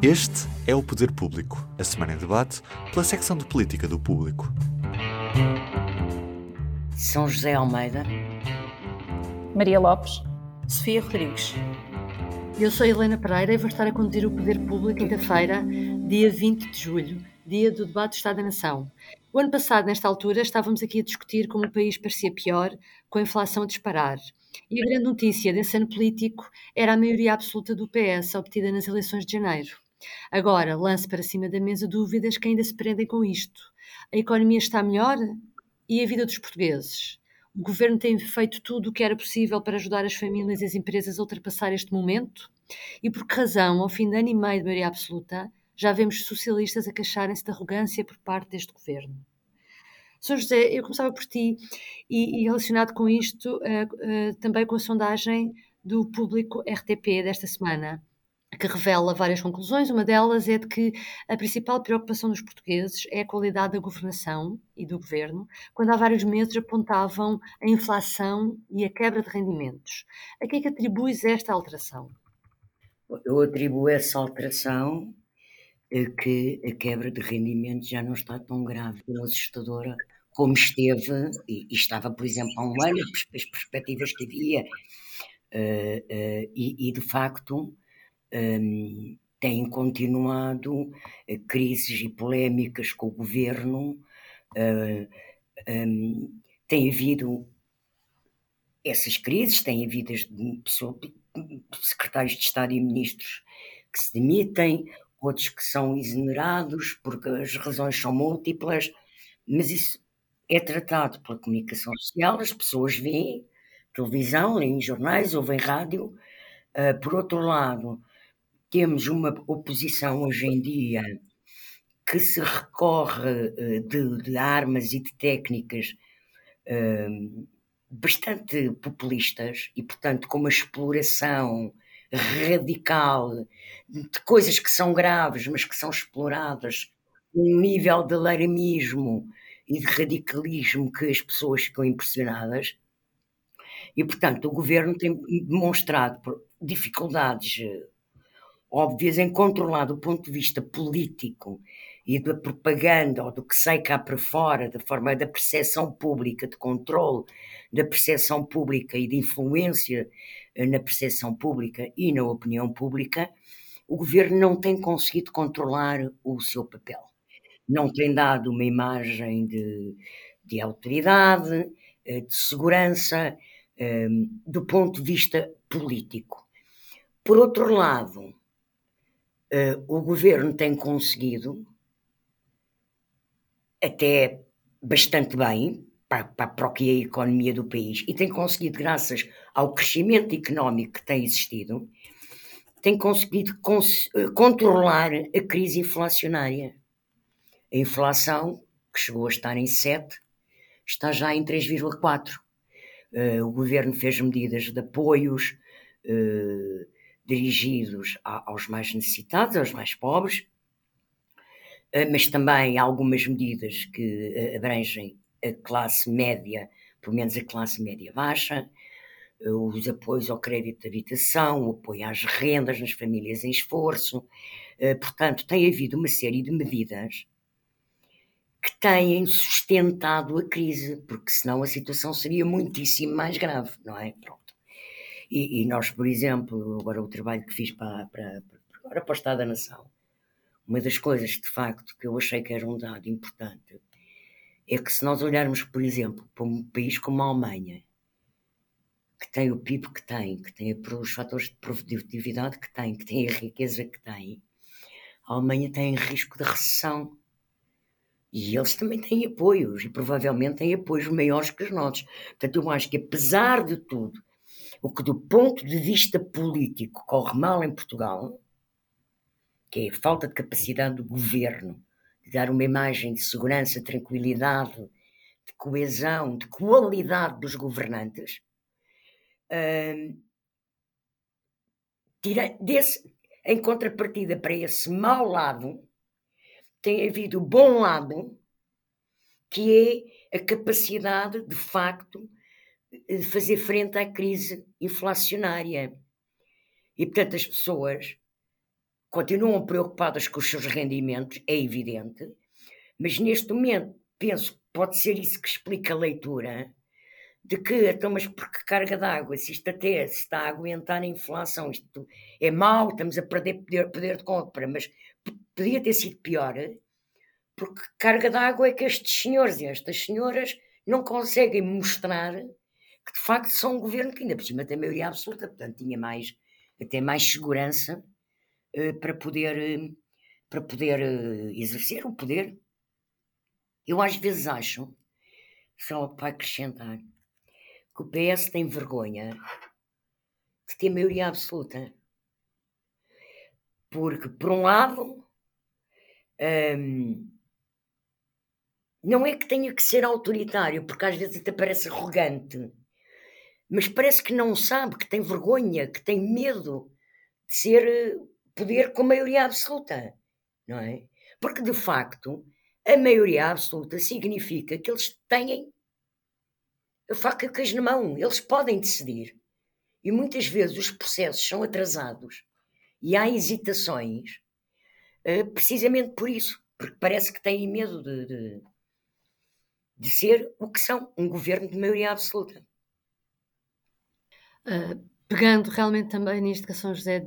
Este é o Poder Público, a semana em debate pela secção de política do Público. São José Almeida, Maria Lopes, Sofia Rodrigues. Eu sou Helena Pereira e vou estar a conduzir o Poder Público quinta-feira, dia 20 de julho, dia do debate do Estado da Nação. O ano passado, nesta altura, estávamos aqui a discutir como o país parecia pior, com a inflação a disparar. E a grande notícia desse ano político era a maioria absoluta do PS obtida nas eleições de janeiro. Agora, lance para cima da mesa dúvidas que ainda se prendem com isto. A economia está melhor? E a vida dos portugueses? O governo tem feito tudo o que era possível para ajudar as famílias e as empresas a ultrapassar este momento? E por que razão, ao fim de ano e meio de maioria absoluta, já vemos socialistas a queixarem-se de arrogância por parte deste governo? Sr. José, eu começava por ti, e, e relacionado com isto, uh, uh, também com a sondagem do público RTP desta semana que revela várias conclusões. Uma delas é de que a principal preocupação dos portugueses é a qualidade da governação e do governo, quando há vários meses apontavam a inflação e a quebra de rendimentos. A que é que atribuis esta alteração? Eu atribuo essa alteração a que a quebra de rendimentos já não está tão grave e assustadora como esteve, e, e, estava, por exemplo, há um ano, as perspectivas que havia, uh, uh, e, e de facto um, têm continuado uh, crises e polémicas com o governo, uh, um, tem havido essas crises, tem havido secretários de Estado e ministros que se demitem, outros que são exonerados porque as razões são múltiplas, mas isso é tratado pela comunicação social, as pessoas veem televisão, leem jornais, ouvem rádio. Uh, por outro lado, temos uma oposição hoje em dia que se recorre eh, de, de armas e de técnicas um, bastante populistas e, portanto, com uma exploração radical de coisas que são graves, mas que são exploradas um nível de alarmismo e de radicalismo que as pessoas ficam impressionadas. E, portanto, o governo tem demonstrado dificuldades eh, óbvias em controlar do ponto de vista político e da propaganda ou do que sai cá para fora, da forma da percepção pública, de controle da percepção pública e de influência eh, na percepção pública e na opinião pública, o governo não tem conseguido controlar o seu papel. Não tem dado uma imagem de, de autoridade, eh, de segurança, eh, do ponto de vista político. Por outro lado, uh, o governo tem conseguido, até bastante bem, para, para, o é a economia do país, e tem conseguido, graças ao crescimento económico que tem existido, tem conseguido cons eh, controlar a crise inflacionária. A inflação, que chegou a estar em 7, está já em 3,4. Uh, eh, o governo fez medidas de apoios, uh, dirigidos aos mais necessitados, aos mais pobres, eh, mas também algumas medidas que eh, abrangem a classe média, pelo menos a classe média baixa, eh, os apoios ao crédito de habitação, o apoio às rendas nas famílias em esforço. Portanto, tem havido uma série de medidas que têm sustentado a crise, porque senão a situação seria muitíssimo mais grave, não é? Pronto. E, e, nós, por exemplo, agora o trabalho que fiz para, para, para, para o Estado da Nação, uma das coisas, de facto, que eu achei que era um dado importante, é que se nós olharmos, por exemplo, para um país como a Alemanha, que tem o PIB que tem, que tem os fatores de produtividade que tem, que tem a riqueza que tem, a Alemanha tem risco de recessão. E eles também têm apoios, e provavelmente têm apoios maiores que os nossos. Portanto, eu acho que apesar de tudo, o que, do ponto de vista político, corre mal em Portugal, que é a falta de capacidade do governo de dar uma imagem de segurança, tranquilidade, de coesão, de qualidade dos governantes, hum, tira, desse, em contrapartida para esse mau lado, tem havido o bom lado, que é a capacidade, de facto, fazer frente à crise inflacionária. E, portanto, as pessoas continuam preocupadas com os seus rendimentos, é evidente, mas neste momento penso que pode ser isso que explica a leitura de que, então, mas porque carga d'água? Se isto até se está a aguentar a inflação, isto é mau, estamos a perder poder, poder de compra, mas podia ter sido pior, porque carga d'água é que estes senhores e estas senhoras não conseguem mostrar que de facto são um governo que ainda por cima tem maioria absoluta, portanto tinha mais, até mais segurança uh, para poder, uh, para poder uh, exercer o poder. Eu às vezes acho, só para acrescentar, que o PS tem vergonha de ter maioria absoluta. Porque, por um lado, hum, não é que tenha que ser autoritário, porque às vezes até parece arrogante, mas parece que não sabe, que tem vergonha, que tem medo de ser eh, poder com maioria absoluta, não é? Porque de facto a maioria absoluta significa que eles têm a faca e o na mão, eles podem decidir. E muitas vezes os processos são atrasados e há hesitações uh, precisamente por isso, porque parece que têm medo de, de, de, ser o que são, um governo de maioria absoluta. Uh, pegando realmente também nisto que a São José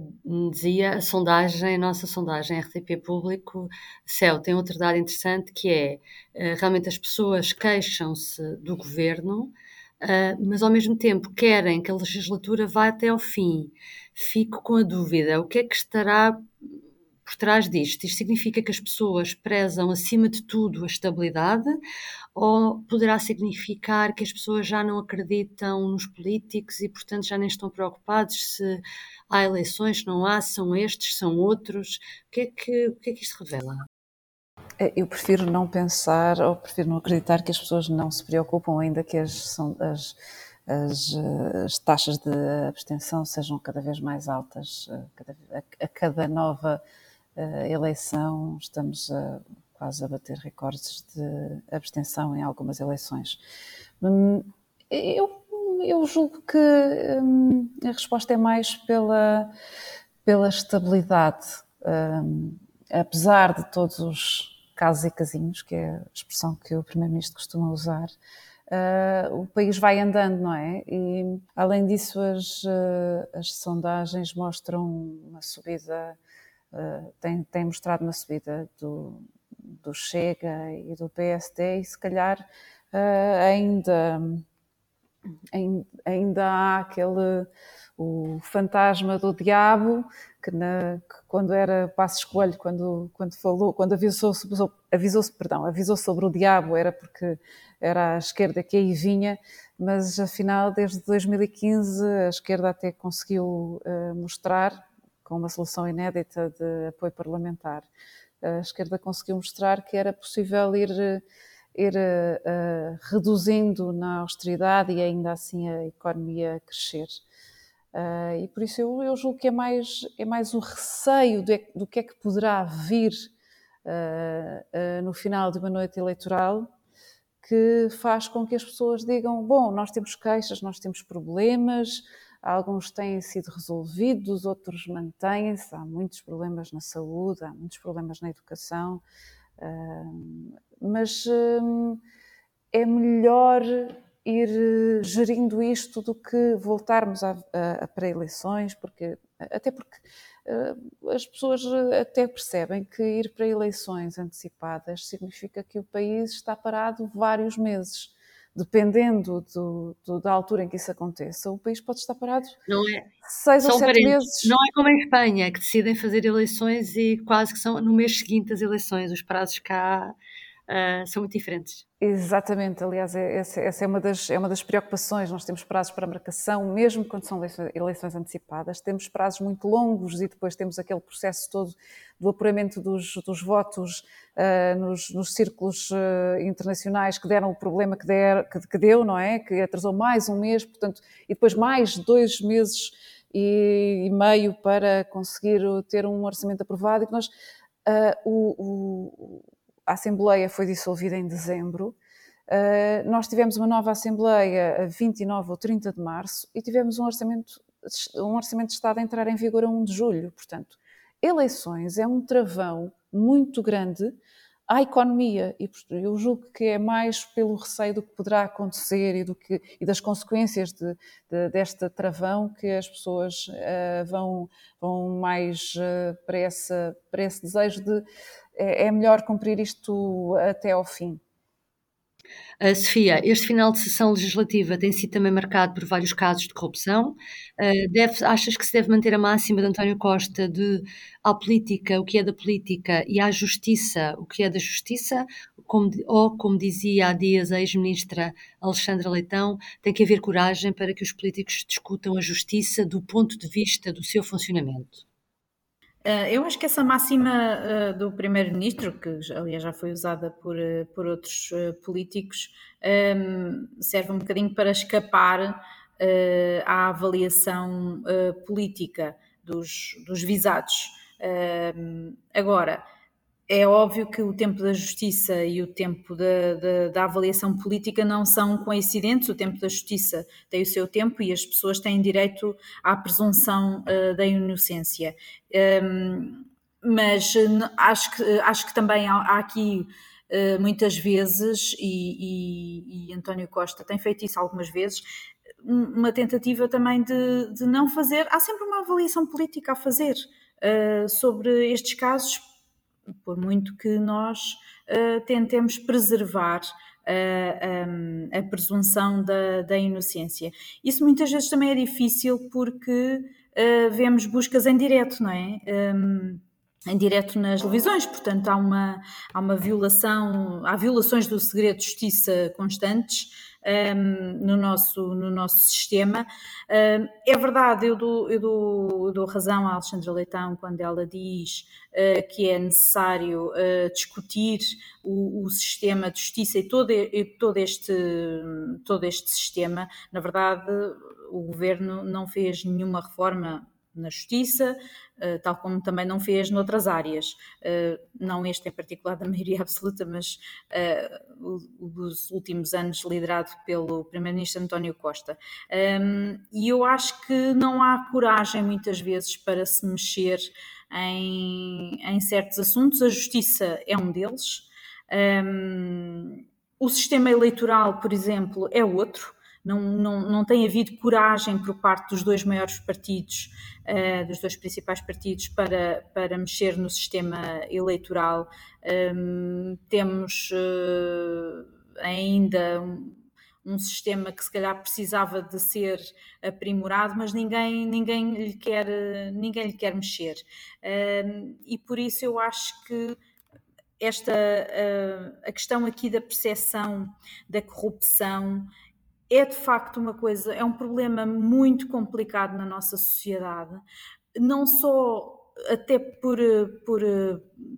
dizia, a sondagem, a nossa sondagem RTP Público, CEL, tem outro dado interessante que é uh, realmente as pessoas queixam-se do governo, Uh, mas ao mesmo tempo querem que a legislatura vá até ao fim. Fico com a dúvida: o que é que estará por trás disto? Isto significa que as pessoas prezam acima de tudo a estabilidade ou poderá significar que as pessoas já não acreditam nos políticos e, portanto, já nem estão preocupados se há eleições, não há, são estes, são outros? O que é que, o que, é que isto revela? É, eu prefiro não pensar ou prefiro não acreditar que as pessoas não se preocupam, ainda que as, as, as, as taxas de abstenção sejam cada vez mais altas. A, a, a cada nova eleição estamos a, quase a bater recordes de abstenção em algumas eleições. Hum, eu, eu julgo que hum, a resposta é mais pela, pela estabilidade. Um, apesar de todos os casos e casinhos, que é a expressão que o Primeiro-Ministro costuma usar, uh, o país vai andando, não é? E, além disso, as, uh, as sondagens mostram uma subida, uh, têm, têm mostrado uma subida do, do Chega e do PSD, e se calhar ainda, ainda há aquele o fantasma do diabo que, na, que quando era Passos Coelho, quando, quando falou, quando avisou, avisou, perdão, avisou sobre o diabo era porque era a esquerda que aí vinha, mas afinal desde 2015 a esquerda até conseguiu uh, mostrar, com uma solução inédita de apoio parlamentar, a esquerda conseguiu mostrar que era possível ir, ir uh, reduzindo na austeridade e ainda assim a economia crescer. Uh, e por isso eu, eu, julgo que é mais, é mais o receio de, do que é que poderá vir uh, no final de uma noite eleitoral que faz com que as pessoas digam: bom, nós temos queixas, nós temos problemas, alguns têm sido resolvidos, outros mantêm-se, há muitos problemas na saúde, há muitos problemas na educação, mas é melhor ir eh, gerindo isto do que voltarmos a, a, a para eleições, porque até porque as pessoas até percebem que ir para eleições antecipadas significa que o país está parado vários meses. Dependendo do, do, da altura em que isso aconteça, o país pode estar parado não é, seis ou sete meses. Não é como em Espanha, que decidem fazer eleições e quase que são no mês seguinte as eleições. Os prazos cá uh, são muito diferentes. Exatamente, aliás, é, essa, essa, é, uma das, é uma das preocupações. Nós temos prazos para marcação, mesmo quando são eleições antecipadas, temos prazos muito longos e depois temos aquele processo todo do apuramento dos, dos votos uh, nos, nos, círculos uh, internacionais que deram o problema que, der, que, que, deu, não é? Que atrasou mais um mês, portanto, e depois mais dois meses e, meio para conseguir ter um orçamento aprovado e que nós. Uh, o, o a Assembleia foi dissolvida em dezembro. Uh, nós tivemos uma nova Assembleia a 29 ou 30 de março e tivemos um orçamento, um orçamento de Estado a entrar em vigor a 1 de julho. Portanto, eleições é um travão muito grande à economia e eu julgo que é mais pelo receio do que poderá acontecer e, do que, e das consequências de, de, desta travão que as pessoas uh, vão, vão mais uh, para, essa, para esse desejo de é, é melhor cumprir isto até ao fim. Uh, Sofia, este final de sessão legislativa tem sido também marcado por vários casos de corrupção. Uh, deve, achas que se deve manter a máxima de António Costa de à política o que é da política e à justiça o que é da justiça? Como, ou, como dizia há dias a ex-ministra Alexandra Leitão, tem que haver coragem para que os políticos discutam a justiça do ponto de vista do seu funcionamento. Eh, eu acho que essa máxima uh, do Primeiro-Ministro, que aliás já foi usada por, uh, por outros políticos, serve um bocadinho para escapar à avaliação política dos, dos visados. Agora, é óbvio que o tempo da justiça e o tempo da, da, da, avaliação política não são coincidentes. O tempo da justiça tem o seu tempo e as pessoas têm direito à presunção uh, da inocência. Um, ehm, mas acho que, acho que também há, há aqui uh, muitas vezes, e, e, e, António Costa tem feito isso algumas vezes, uma tentativa também de, de não fazer. Há sempre uma avaliação política a fazer. Uh, sobre estes casos, por muito que nós uh, tentemos preservar eh, um, a presunção da, da, inocência. Isso muitas vezes também é difícil porque uh, vemos buscas em direto, não é? Um, em direto nas televisões, portanto há uma, há uma violação, há violações do segredo de justiça constantes um, no, nosso, no nosso sistema. Um, é verdade, eu dou, eu, dou, eu dou razão à Alexandra Leitão quando ela diz uh, que é necessário uh, discutir o, o, sistema de justiça e todo, e todo, este, todo este sistema. Na verdade, o governo não fez nenhuma reforma na justiça, eh, tal como também não fez noutras áreas, eh, não este em particular da maioria absoluta, mas eh, dos últimos anos liderado pelo Primeiro-Ministro António Costa. Ehm, e eu acho que não há coragem muitas vezes para se mexer em, em certos assuntos, a justiça é um deles. Ehm, o sistema eleitoral, por exemplo, é outro não, não, não tem havido coragem por parte dos dois maiores partidos, uh, dos dois principais partidos, para, para mexer no sistema eleitoral. Um, temos uh, ainda um, sistema que se calhar precisava de ser aprimorado, mas ninguém, ninguém, lhe, quer, ninguém lhe quer mexer. Um, e por isso eu acho que esta a, a questão aqui da percepção da corrupção é de facto uma coisa, é um problema muito complicado na nossa sociedade, não só até por, por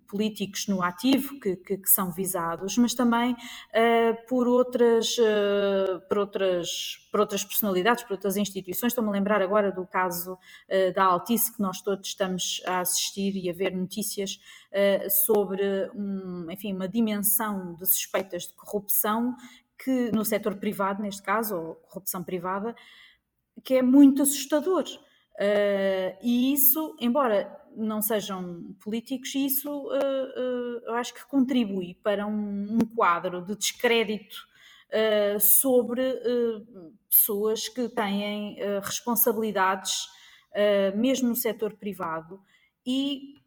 políticos no ativo que, que, que são visados, mas também uh, por, outras, uh, por, outras, por outras personalidades, por outras instituições. Estou-me a lembrar agora do caso uh, da Altice, que nós todos estamos a assistir e a ver notícias sobre um, enfim, uma dimensão de suspeitas de corrupção que no setor privado, neste caso, ou corrupção privada, que é muito assustador. Uh, e isso, embora não sejam políticos, isso uh, uh, eu acho que contribui para um, um quadro de descrédito sobre pessoas que têm responsabilidades, mesmo no setor privado, e,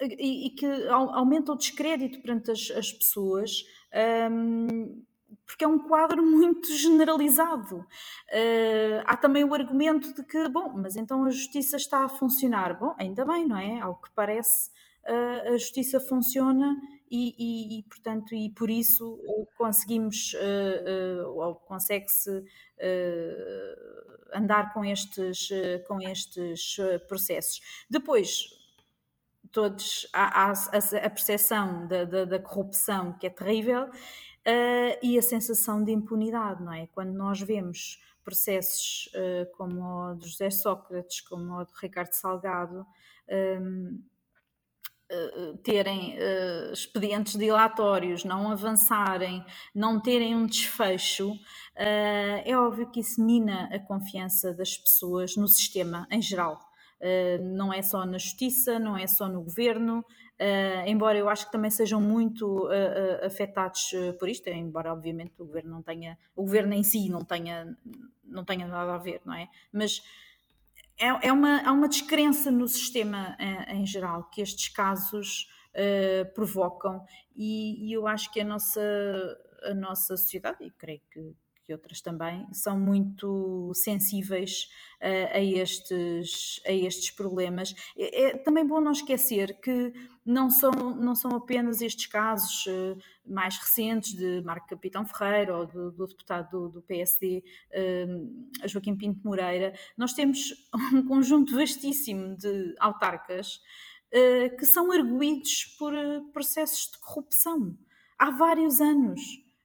e, e que aumenta o descrédito perante as, as pessoas. Um, porque é um quadro muito generalizado. Uh, há também o argumento de que, bom, mas então a justiça está a funcionar. Bom, ainda bem, não é? Ao que parece, uh, a justiça funciona e, e, e, portanto, e por isso conseguimos, uh, ou consegue-se andar com estes, com estes processos. Depois, todos há, há a, a percepção da, da, da corrupção que é terrível uh, e a sensação de impunidade, não é? Quando nós vemos processos uh, como o de José Sócrates, como o de Ricardo Salgado, um, uh, terem uh, expedientes dilatórios, não avançarem, não terem um desfecho, é óbvio que isso mina a confiança das pessoas no sistema em geral. não é só na justiça, não é só no governo, Uh, embora eu acho que também sejam muito uh, uh, afetados por isto, embora obviamente o governo não tenha, o governo em si não tenha, não tenha nada a ver, não é? Mas é, é uma, há uma descrença no sistema em, em geral que estes casos provocam e, e, eu acho que a nossa, a nossa sociedade, e creio que outras também, são muito sensíveis uh, a, estes, a estes problemas. É, é, também bom não esquecer que não são, não são apenas estes casos uh, mais recentes de Marco Capitão Ferreira ou do, do deputado do, do PSD, uh, eh, Joaquim Pinto Moreira, nós temos um conjunto vastíssimo de autarcas que são arguídos por processos de corrupção há vários anos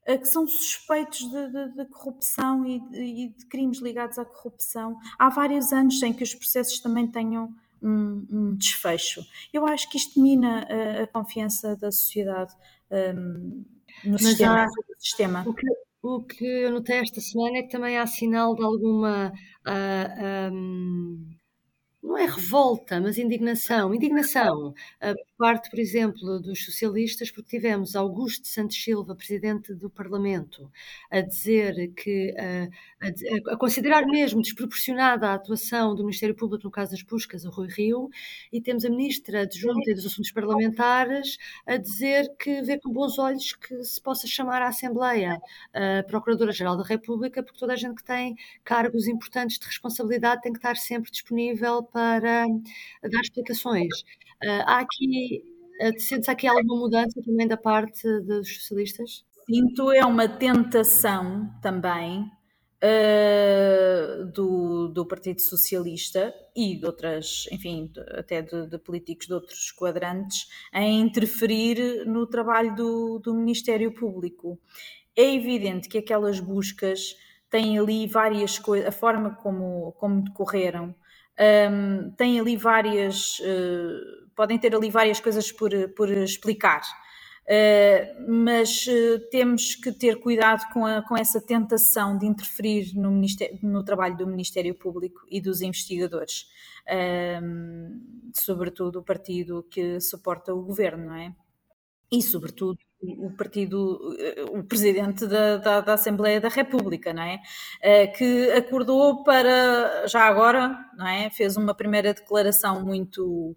que são suspeitos de, de, de corrupção e de, de, crimes ligados à corrupção há vários anos sem que os processos também tenham um, um desfecho. Eu acho que isto mina a, a confiança da sociedade um, no sistema, há, sistema. O que, o que eu notei esta semana é que também há sinal de alguma. Uh, um não é revolta, mas indignação. Indignação por parte, por exemplo, dos socialistas, porque tivemos Augusto Santos Silva, presidente do Parlamento, a dizer que, a, a, considerar mesmo desproporcionada a atuação do Ministério Público no caso das buscas, o Rui Rio, e temos a ministra adjunta dos Assuntos Parlamentares a dizer que vê com bons olhos que se possa chamar à Assembleia a Procuradora-Geral da República, porque toda a gente que tem cargos importantes de responsabilidade tem que estar sempre disponível para dar explicações. Uh, há aqui, uh, sentes aqui alguma mudança também da parte dos socialistas? Sinto é uma tentação também uh, do, do Partido Socialista e de outras, enfim, de, até de, de, políticos de outros quadrantes em interferir no trabalho do, do Ministério Público. É evidente que aquelas buscas têm ali várias coisas, a forma como, como decorreram um, tem ali várias, uh, podem ter ali várias coisas por, por explicar. Uh, mas uh, temos que ter cuidado com, a, com essa tentação de interferir no, no, trabalho do Ministério Público e dos investigadores, sobretudo o partido que suporta o governo, não é? E, sobretudo, o partido, o presidente da, da, da, Assembleia da República, não é? Eh, que acordou para, já agora, não é? Fez uma primeira declaração muito,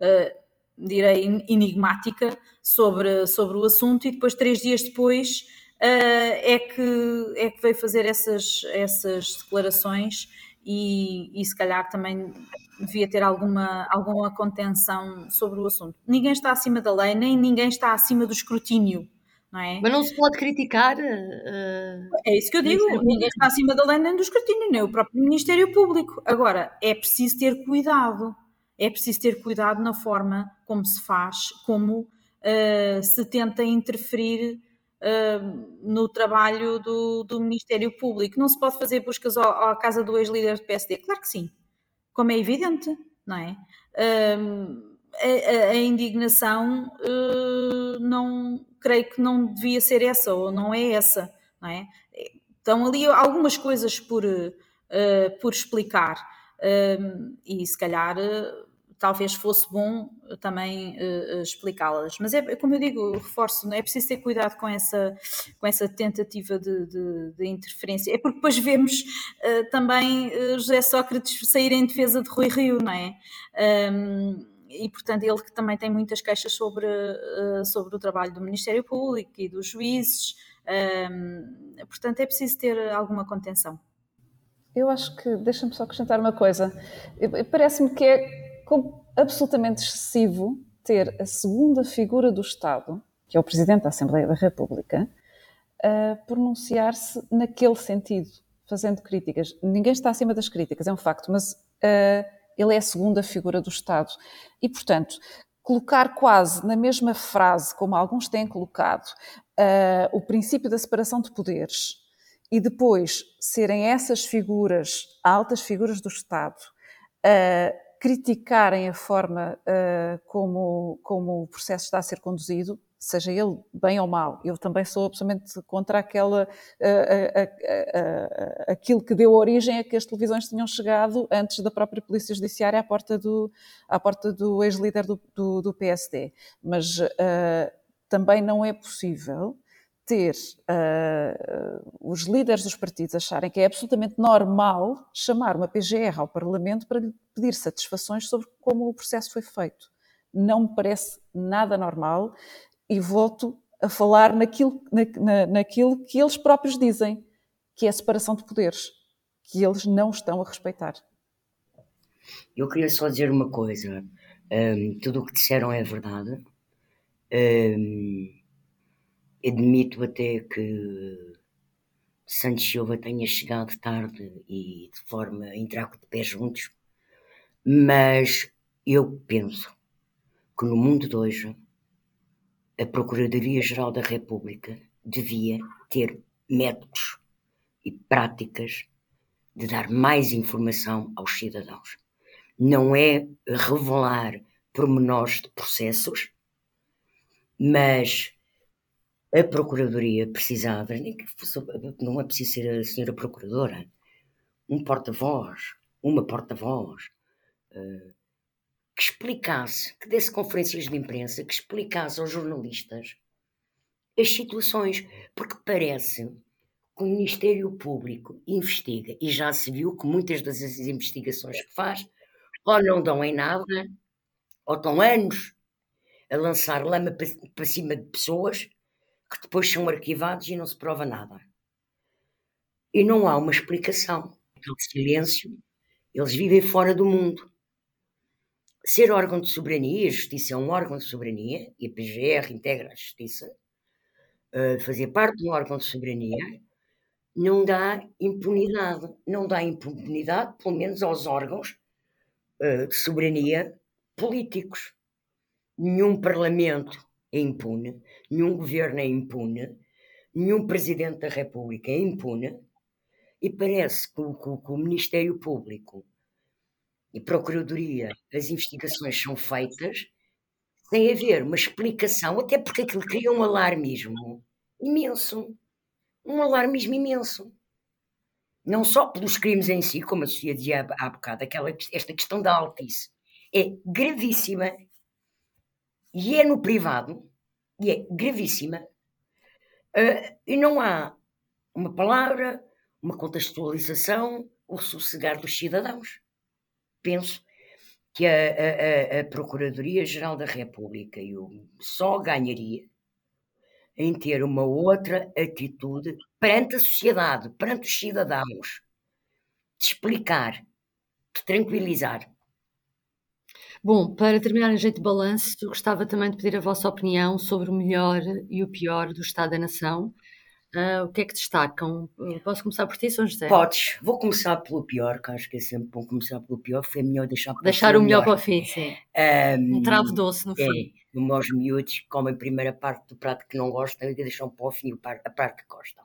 uh, direi, enigmática sobre, sobre o assunto e depois, três dias depois, uh, é, que, é que veio fazer essas, essas declarações e, e se calhar também devia ter alguma, alguma contenção sobre o assunto. Ninguém está acima da lei, nem ninguém está acima do escrutínio. Não é? Mas não se pode criticar. Uh, é isso que eu digo. Ninguém está acima da lei nem do escrutínio, nem o próprio Ministério Público. Agora, é preciso ter cuidado. É preciso ter cuidado na forma como se faz, como uh, se tenta interferir uh, no trabalho do, do, Ministério Público. Não se pode fazer buscas à casa do ex-líder do PSD? Claro que sim como é evidente, não é? Um, a, a, indignação uh, não creio que não devia ser essa ou não é essa, não é? Estão ali algumas coisas por, uh, por explicar uh, e se calhar talvez fosse bom também uh, explicá-las. Mas é como eu digo, reforço, não é preciso ter cuidado com essa, com essa tentativa de, de, de interferência. É porque depois vemos uh, também José Sócrates sair em defesa de Rui Rio, não é? Um, e portanto ele que também tem muitas queixas sobre, sobre o trabalho do Ministério Público e dos juízes. Um, portanto, é preciso ter alguma contenção. Eu acho que, deixa-me só acrescentar uma coisa, parece-me que é como absolutamente excessivo ter a segunda figura do Estado, que é o Presidente da Assembleia da República, a pronunciar-se naquele sentido, fazendo críticas. Ninguém está acima das críticas, é um facto, mas uh, ele é a segunda figura do Estado. E, portanto, colocar quase na mesma frase, como alguns têm colocado, uh, o princípio da separação de poderes e depois serem essas figuras, altas figuras do Estado, uh, criticarem a forma uh, como, como o processo está a ser conduzido, seja ele bem ou mal. Eu também sou absolutamente contra aquela, uh, uh, uh, aquilo que deu origem a que as televisões tinham chegado antes da própria Polícia Judiciária à porta do, à porta do ex-líder do, do, do, PSD. Mas eh, também não é possível ter os líderes dos partidos acharem que é absolutamente normal chamar uma PGR ao Parlamento para lhe pedir satisfações sobre como o processo foi feito não me parece nada normal e volto a falar naquilo, na, na, naquilo que eles próprios dizem, que é a separação de poderes, que eles não estão a respeitar. Eu queria só dizer uma coisa. Um, tudo o que disseram é verdade. Um, admito até que Santos Silva tenha chegado tarde e de forma a entrar com de pé juntos, mas eu penso que no mundo de hoje a Procuradoria-Geral da República devia ter métodos e práticas de dar mais informação aos cidadãos. Não é revelar pormenores de processos, mas a Procuradoria precisava, nem que fosse, não é preciso ser a senhora Procuradora, um porta-voz, uma porta-voz, uh, que explicasse, que desse conferências de imprensa, que explicasse aos jornalistas as situações, porque parece que o Ministério Público investiga e já se viu que muitas das investigações que faz ou não dão em nada, ou estão anos a lançar lama para cima de pessoas que depois são arquivados e não se prova nada. E não há uma explicação. Aquele silêncio, eles vivem fora do mundo ser órgão de soberania, a justiça é um órgão de soberania, e a PGR integra a justiça, uh, fazer parte de um órgão de soberania, não dá impunidade. Não dá impunidade, pelo menos aos órgãos uh, de soberania políticos. Nenhum parlamento é impune, nenhum governo é impune, nenhum presidente da República é impune, e parece que o, que, o Ministério Público e Procuradoria, as investigações são feitas sem haver uma explicação, até porque aquilo cria um alarmismo imenso. Um alarmismo imenso. Não só pelos crimes em si, como a Sofia dizia há bocado, aquela, esta questão da altice é gravíssima e é no privado e é gravíssima uh, e não há uma palavra, uma contextualização, o sossegar dos cidadãos penso que a, a, a Procuradoria-Geral da República eu só ganharia em ter uma outra atitude perante a sociedade, perante os cidadãos, de explicar, de tranquilizar. Bom, para terminar em jeito de balanço, gostava também de pedir a vossa opinião sobre o melhor e o pior do Estado da Nação Uh, o que é que destacam? Posso começar por ti, São José? Podes. Vou começar pelo pior, que acho que é sempre bom começar pelo pior. Foi melhor deixar para Deixar o melhor, melhor para o fim, sim. Um, um travo doce, no é, fim. Como os miúdos comem a primeira parte do prato que não gostam e deixam para o fim a parte que gostam.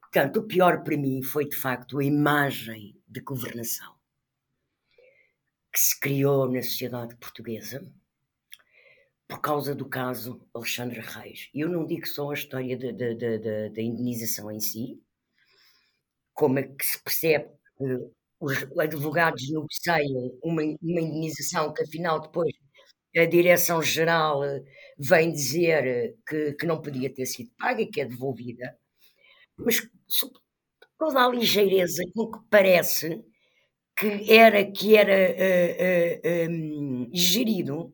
Portanto, o pior para mim foi, de facto, a imagem de governação que se criou na sociedade portuguesa por causa do caso Alexandre Reis. E eu não digo só a história da indenização em si, como é que se percebe que os advogados negociam uma, uma indenização que afinal depois a Direção-Geral eh, vem dizer que, que não podia ter sido paga e que é devolvida, mas toda a ligeireza com que parece que era, que era uh, uh, um, gerido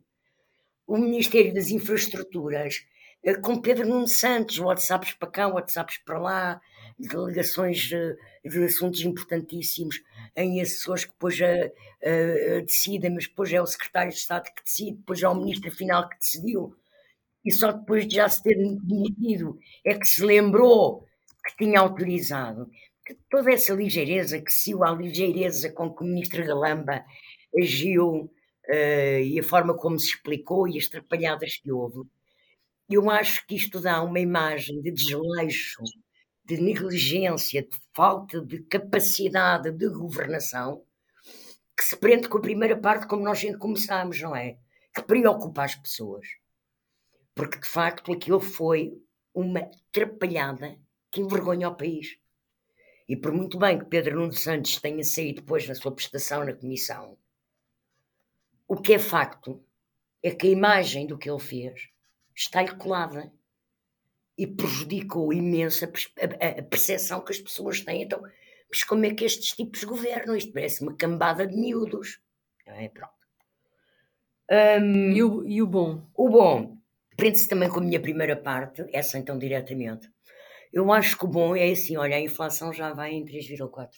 o Ministério das Infraestruturas, eh, com Pedro Nuno Santos, WhatsApps para cá, WhatsApps para lá, delegações de, assuntos importantíssimos em assessores que depois decidem, mas depois é o secretário de Estado que decide, depois é o ministro final que decidiu, e só depois de já se ter demitido é que se lembrou que tinha autorizado. Que toda essa ligeireza, que se a ligeireza com que o ministro Galamba agiu uh, e a forma como se explicou e as trapalhadas que houve, eu acho que isto dá uma imagem de desleixo, de negligência, de falta de capacidade de governação, que se prende com a primeira parte como nós começámos, não é? Que preocupa as pessoas. porque de facto aquilo foi uma atrapalhada que envergonha o país. E por muito bem que Pedro Nuno Santos tenha saído depois na sua prestação na comissão, o que é facto é que a imagem do que ele fez está-lhe colada e prejudicou imenso a percepção que as pessoas têm. Então, mas como é que estes tipos governam? Isto parece uma cambada de miúdos. É? Pronto. Um, e, o, e o bom? O bom, prende-se também com a minha primeira parte, essa então diretamente. Eu acho que o bom é assim: olha, a inflação já vai em 3,4.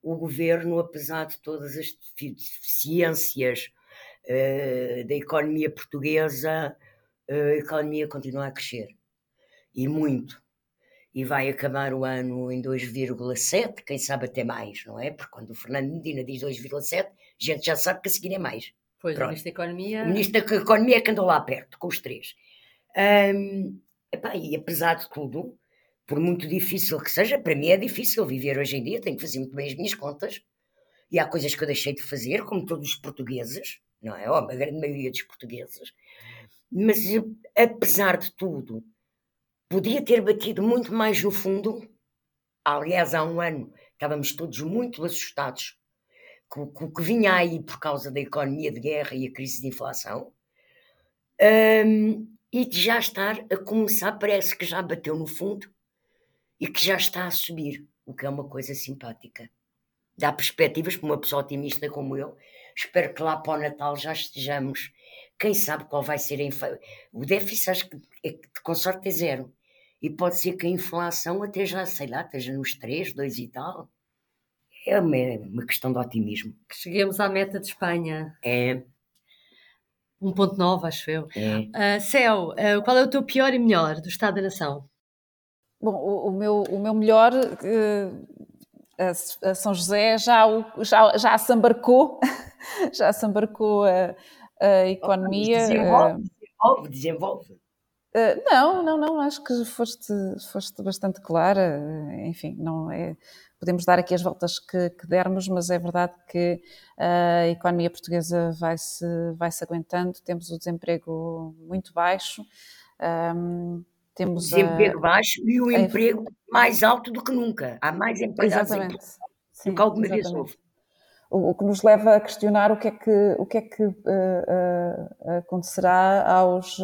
O governo, apesar de todas as deficiências uh, da economia portuguesa, uh, a economia continua a crescer. E muito e vai acabar o ano em 2,7, quem sabe até mais, não é? Porque quando o Fernando Medina diz 2,7, a gente já sabe que a seguir é mais. Pois, Pronto. o Ministro da Economia. O Ministro da Economia é que andou lá perto, com os três. Um, epá, e apesar de tudo, por muito difícil que seja, para mim é difícil viver hoje em dia, tenho que fazer muito bem as minhas contas. E há coisas que eu deixei de fazer, como todos os portugueses, não é? A grande maioria dos portugueses. Mas apesar de tudo, podia ter batido muito mais no fundo. Aliás, há um ano estávamos todos muito assustados com, com o que vinha aí por causa da economia de guerra e a crise de inflação. Um, e de já estar a começar, parece que já bateu no fundo e que já está a subir, o que é uma coisa simpática. Dá perspectivas para uma pessoa otimista como eu. Espero que lá para o Natal já estejamos. Quem sabe qual vai ser a inflação. O déficit, acho que é, com sorte é zero e pode ser que a inflação até já, sei lá, esteja nos 3, 2 e tal. É uma, uma questão de otimismo. Que cheguemos à meta de Espanha. É. 1.9, acho eu. É. Uh, Céu, uh, qual é o teu pior e melhor do Estado da Nação? Bom, o, o meu, o meu melhor, uh, a, a, São José já, o, já, já se embarcou, já se embarcou a, a economia. Desenvolve, desenvolve, desenvolve. Uh, não, não, não, acho que foste, foste bastante clara. Enfim, não é. Podemos dar aqui as voltas que, que dermos, mas é verdade que a economia portuguesa vai-se vai -se aguentando, temos o desemprego muito baixo. Um, temos o desemprego a, baixo e o a, emprego mais alto do que nunca. Há mais empregados exatamente, do que alguma vez houve. O, o, que nos leva a questionar o que é que, o que, é que uh, uh, acontecerá aos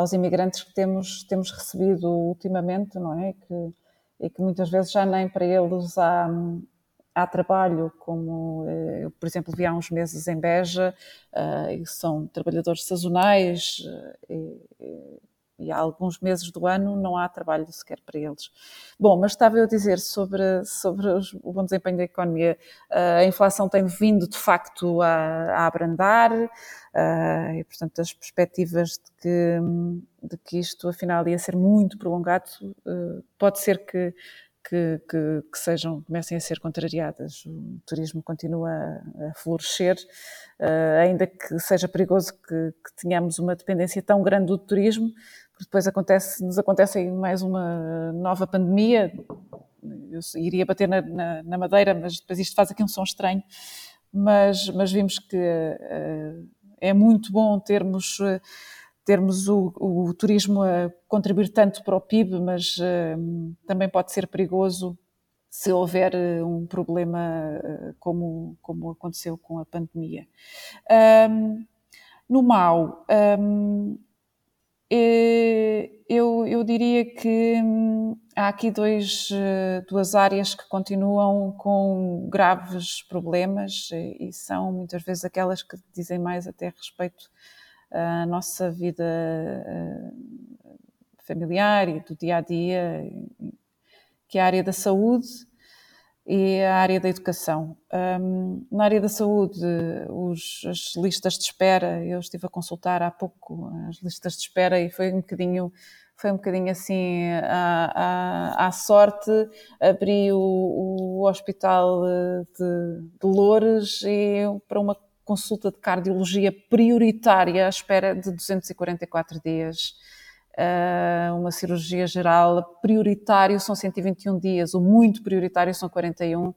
aos imigrantes que temos, temos recebido ultimamente, não é? Que, e que muitas vezes já nem para eles há, há trabalho, como eh, eu, por exemplo, vi há uns meses em Beja, uh, e são trabalhadores sazonais, uh, e, e há alguns meses do ano não há trabalho sequer para eles. Bom, mas estava eu a dizer sobre, sobre o bom desempenho da economia. Uh, a inflação tem vindo, de facto, a, a abrandar uh, e, portanto, as perspectivas de que, de que isto, afinal, ia ser muito prolongado, uh, pode ser que que, que, que, sejam, comecem a ser contrariadas. O turismo continua a, a florescer, uh, ainda que seja perigoso que, que, tenhamos uma dependência tão grande do turismo, depois acontece, nos acontece mais uma nova pandemia. Eu iria bater na, na, na madeira, mas depois isto faz aqui um som estranho. Mas, mas vimos que uh, é muito bom termos. Termos o, o, turismo a contribuir tanto para o PIB, mas uh, também pode ser perigoso se houver uh, um problema como, como aconteceu com a pandemia. Um, no mal, um, eu, eu diria que um, há aqui dois, duas áreas que continuam com graves problemas e são muitas vezes aquelas que dizem mais até respeito a nossa vida eh, familiar e do dia a dia, que é a área da saúde e a área da educação. Um, na área da saúde, os, as listas de espera, eu estive a consultar há pouco as listas de espera e foi um bocadinho foi um bocadinho assim à, à, à sorte. Abri o, o hospital de, de Loures e para uma consulta de cardiologia prioritária à espera de 244 dias. Uh, uma cirurgia geral prioritário são 121 dias, o muito prioritário são 41.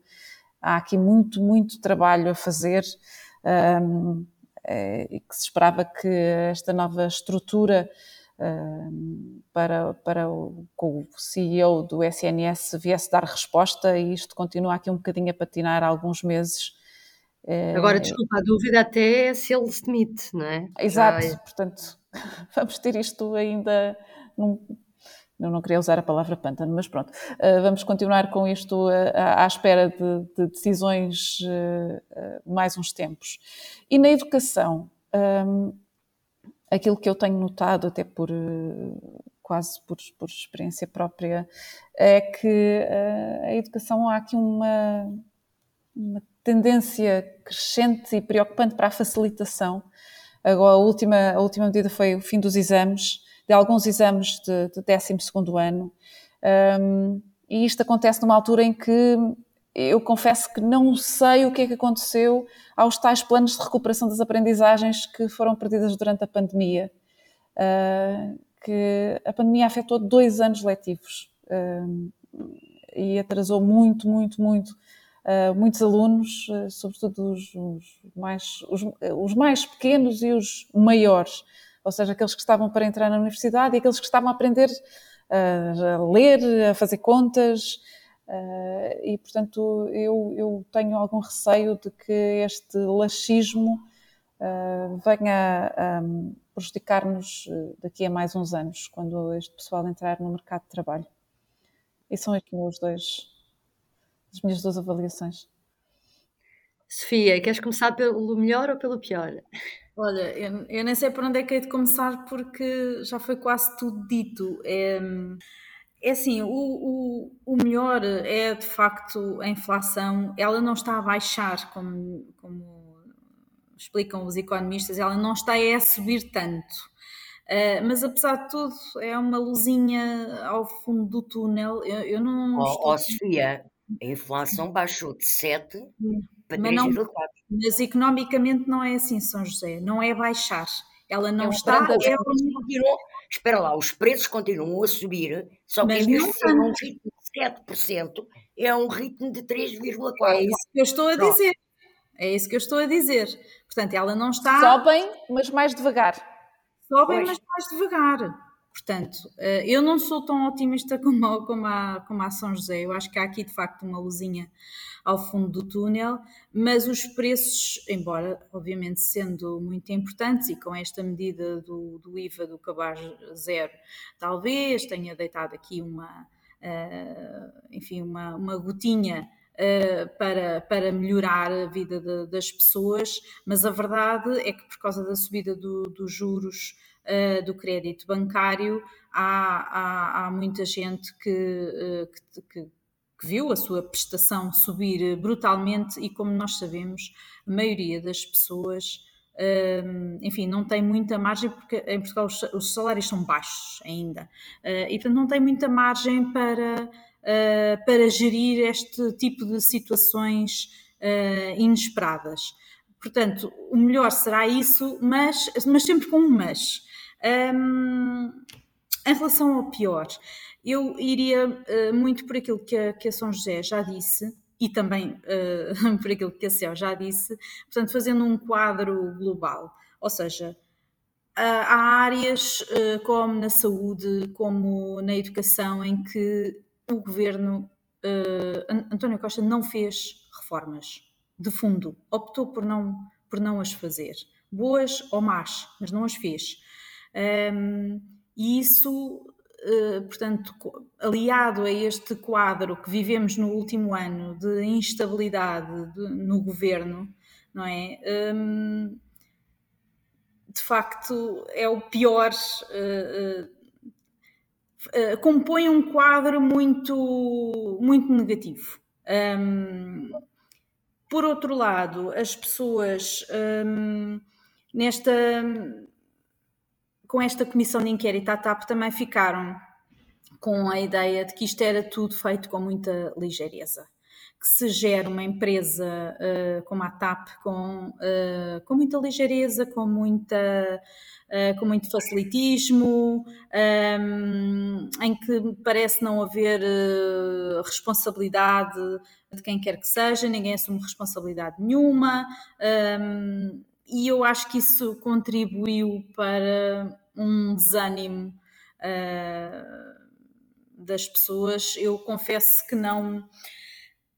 Há aqui muito, muito trabalho a fazer. Um, e que se esperava que esta nova estrutura para, para o, o CEO do SNS viesse dar resposta e isto continua aqui um bocadinho a patinar há alguns meses. Agora, desculpa, a dúvida até é se ele se demite, não é? Exato, Já... portanto, vamos ter isto ainda num, eu não queria usar a palavra pântano, mas pronto. Uh, vamos continuar com isto uh, à espera de, de decisões uh, mais uns tempos. E na educação, um, aquilo que eu tenho notado, até por quase por, por experiência própria, é que a educação há aqui uma, uma tendência crescente e preocupante para a facilitação. Agora, a última, a última medida foi o fim dos exames de alguns exames de, de 12 ano. Um, e isto acontece numa altura em que eu confesso que não sei o que é que aconteceu aos tais planos de recuperação das aprendizagens que foram perdidas durante a pandemia. Uh, que a pandemia afetou dois anos letivos uh, e atrasou muito, muito, muito uh, muitos alunos, sobretudo os, os mais, os, os mais pequenos e os maiores ou seja, aqueles que estavam para entrar na universidade e aqueles que estavam a aprender uh, a ler, a fazer contas. Uh, e, portanto, eu, eu, tenho algum receio de que este laxismo uh, venha a um, prejudicar-nos daqui a mais uns anos, quando este pessoal entrar no mercado de trabalho. E são aqui os dois, as minhas duas avaliações. Sofia, queres começar pelo melhor ou pelo pior? Olha, eu, eu nem sei por onde é que hei de começar porque já foi quase tudo dito. É, é assim, o, o, o melhor é de facto a inflação, ela não está a baixar, como, como explicam os economistas, ela não está a subir tanto. Uh, mas apesar de tudo, é uma luzinha ao fundo do túnel. Eu, eu não. Oh, estou... oh, Sofia, a inflação baixou de 7 para 3,4. Mas economicamente não é assim, São José, não é baixar. Ela não é está. É continuam, espera lá, os preços continuam a subir, só que em vez de ser um ritmo de 7%, é um ritmo de 3,4%. É isso que eu estou a dizer. É isso que eu estou a dizer. Portanto, ela não está. Sobem, mas mais devagar. Sobem, pois. mas mais devagar. Portanto, eh, eu não sou tão otimista como, como, a, como a São José. Eu acho que há aqui de facto uma luzinha ao fundo do túnel, mas os preços, embora obviamente sendo muito importantes e com esta medida do, do IVA do cabaz zero, talvez tenha deitado aqui uma, uh, enfim, uma, uma gotinha Uh, para, para melhorar a vida de, das pessoas, mas a verdade é que por causa da subida do, dos juros uh, do crédito bancário, há, há, há muita gente que, uh, que, que, viu a sua prestação subir brutalmente e, como nós sabemos, a maioria das pessoas. Uh, enfim, não tem muita margem porque em Portugal os, os salários são baixos ainda e portanto não tem muita margem para, para gerir este tipo de situações inesperadas. Portanto, o melhor será isso, mas, mas sempre com um mas. Um, em relação ao pior, eu iria uh, muito por aquilo que a, que a, São José já disse e também uh, por aquilo que a Céu já disse, portanto, fazendo um quadro global. Ou seja, há áreas uh, como na saúde, como na educação, em que o governo António Costa não fez reformas de fundo, optou por não, por não as fazer, boas ou más, mas não as fez. Um, e isso, uh, portanto, aliado a este quadro que vivemos no último ano de instabilidade de, no governo, não é? Um, de facto, é o pior. Uh, uh, compõe um quadro muito, muito negativo. Um, por outro lado, as pessoas um, nesta com esta comissão de inquérito à TAP também ficaram com a ideia de que isto era tudo feito com muita ligeireza. Que se gera uma empresa uh, como a TAP com, uh, com muita ligeireza, com, muita, uh, com muito facilitismo, um, em que parece não haver responsabilidade de quem quer que seja, ninguém assume responsabilidade nenhuma. Um, e eu acho que isso contribuiu para um desânimo uh, das pessoas. Eu confesso que não.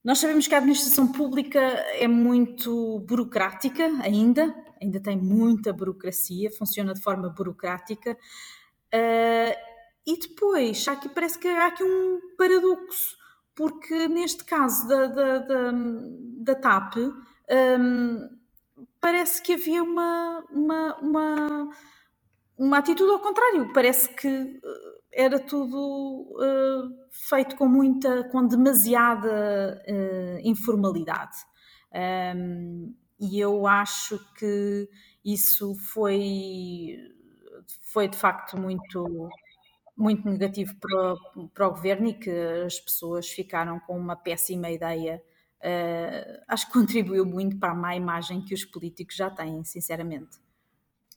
Nós sabemos que a administração pública é muito burocrática ainda, ainda tem muita burocracia, funciona de forma burocrática. Uh, e depois, aqui, parece que há aqui um paradoxo, porque neste caso da, da, da, da TAP, um, parece que havia uma, uma, uma, uma atitude ao contrário, parece que uh, era tudo uh, feito com muita, com demasiada uh, informalidade. Um, e eu acho que isso foi, foi de facto muito, muito negativo para o, para o governo e que as pessoas ficaram com uma péssima ideia. Uh, acho que contribuiu muito para a má imagem que os políticos já têm, sinceramente.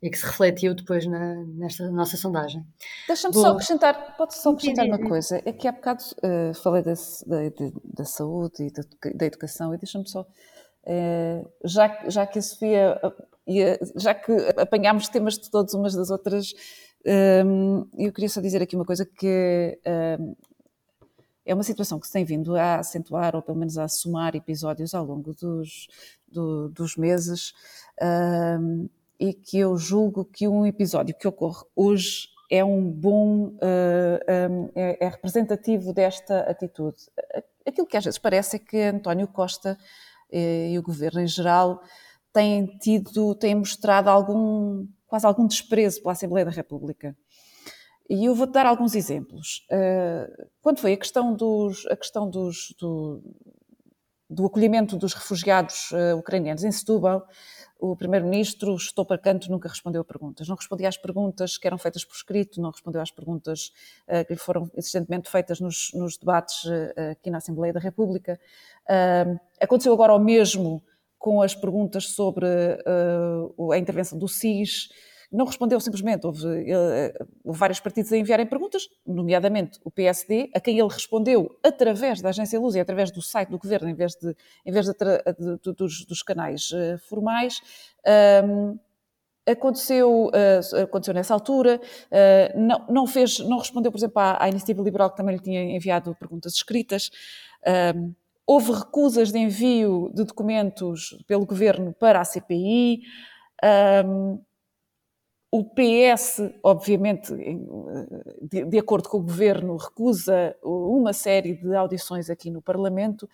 E que se refletiu depois na, nesta nossa sondagem. Deixa-me só acrescentar, pode só acrescentar uma coisa, é que há bocado uh, falei da, da, da, saúde e da, da educação, e deixa-me só, uh, já, já que a Sofia, uh, já que apanhámos temas de todas umas das outras, eu queria só dizer aqui uma coisa que é uma situação que se tem vindo a acentuar, ou pelo menos a somar episódios ao longo dos, do, dos meses, e que eu julgo que um episódio que ocorre hoje é um bom, uh, um, é, é, representativo desta atitude. Aquilo que às vezes parece é que António Costa eh, e o governo em geral têm tido, têm mostrado algum, quase algum desprezo pela Assembleia da República. E eu vou-te dar alguns exemplos. Quando foi a questão, dos, a questão dos, do, do acolhimento dos refugiados ucranianos em Setúbal, o Primeiro-Ministro estou para canto, nunca respondeu a perguntas. Não respondia às perguntas que eram feitas por escrito, não respondeu às perguntas uh, que lhe foram existentemente feitas nos, nos debates uh, aqui na Assembleia da República. Uh, aconteceu agora o mesmo com as perguntas sobre a intervenção do SIS não respondeu simplesmente. Houve, eh, houve, vários partidos a enviarem perguntas, nomeadamente o PSD, a quem ele respondeu através da Agência Luz e através do site do governo, em vez, de, em vez de, de, dos, dos, canais uh, formais. Um, aconteceu, uh, aconteceu nessa altura, não, não, fez, não respondeu, por exemplo, à, à, Iniciativa Liberal, que também lhe tinha enviado perguntas escritas. Houve recusas de envio de documentos pelo governo para a CPI. O PS, obviamente, de, de, acordo com o governo, recusa uma série de audições aqui no Parlamento.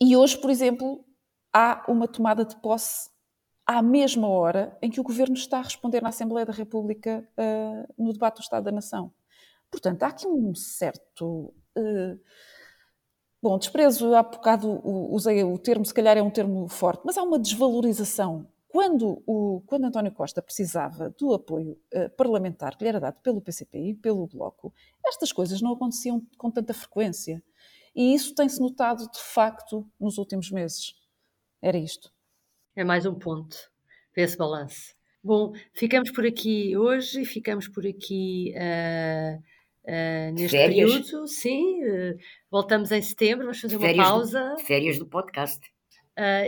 E hoje, por exemplo, há uma tomada de posse à mesma hora em que o governo está a responder na Assembleia da República uh, no debate do Estado da Nação. Portanto, há aqui um certo. Uh, bom, desprezo, há bocado usei o termo, se calhar é um termo forte, mas há uma desvalorização quando, o, quando António Costa precisava do apoio uh, parlamentar que lhe era dado pelo PCP e pelo Bloco, estas coisas não aconteciam com tanta frequência. E isso tem-se notado, de facto, nos últimos meses. Era isto. É mais um ponto para esse balanço. Bom, ficamos por aqui hoje e ficamos por aqui uh, uh, neste férias. período. Sim, uh, voltamos em setembro, vamos fazer férias uma pausa. Do, férias do podcast.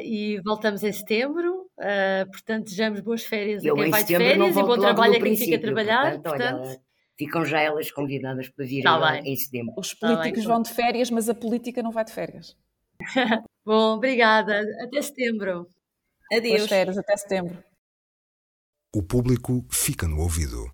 e voltamos em setembro. Uh, portanto, desejamos boas férias eu a quem vai de férias e bom trabalho a quem fica a trabalhar. Portanto, portanto... Olha, ficam já elas convidadas para vir tá em setembro. Os tá políticos tá vão de férias, mas a política não vai de férias. bom, obrigada. Até setembro. Adeus. Boas férias, até setembro. O público fica no ouvido.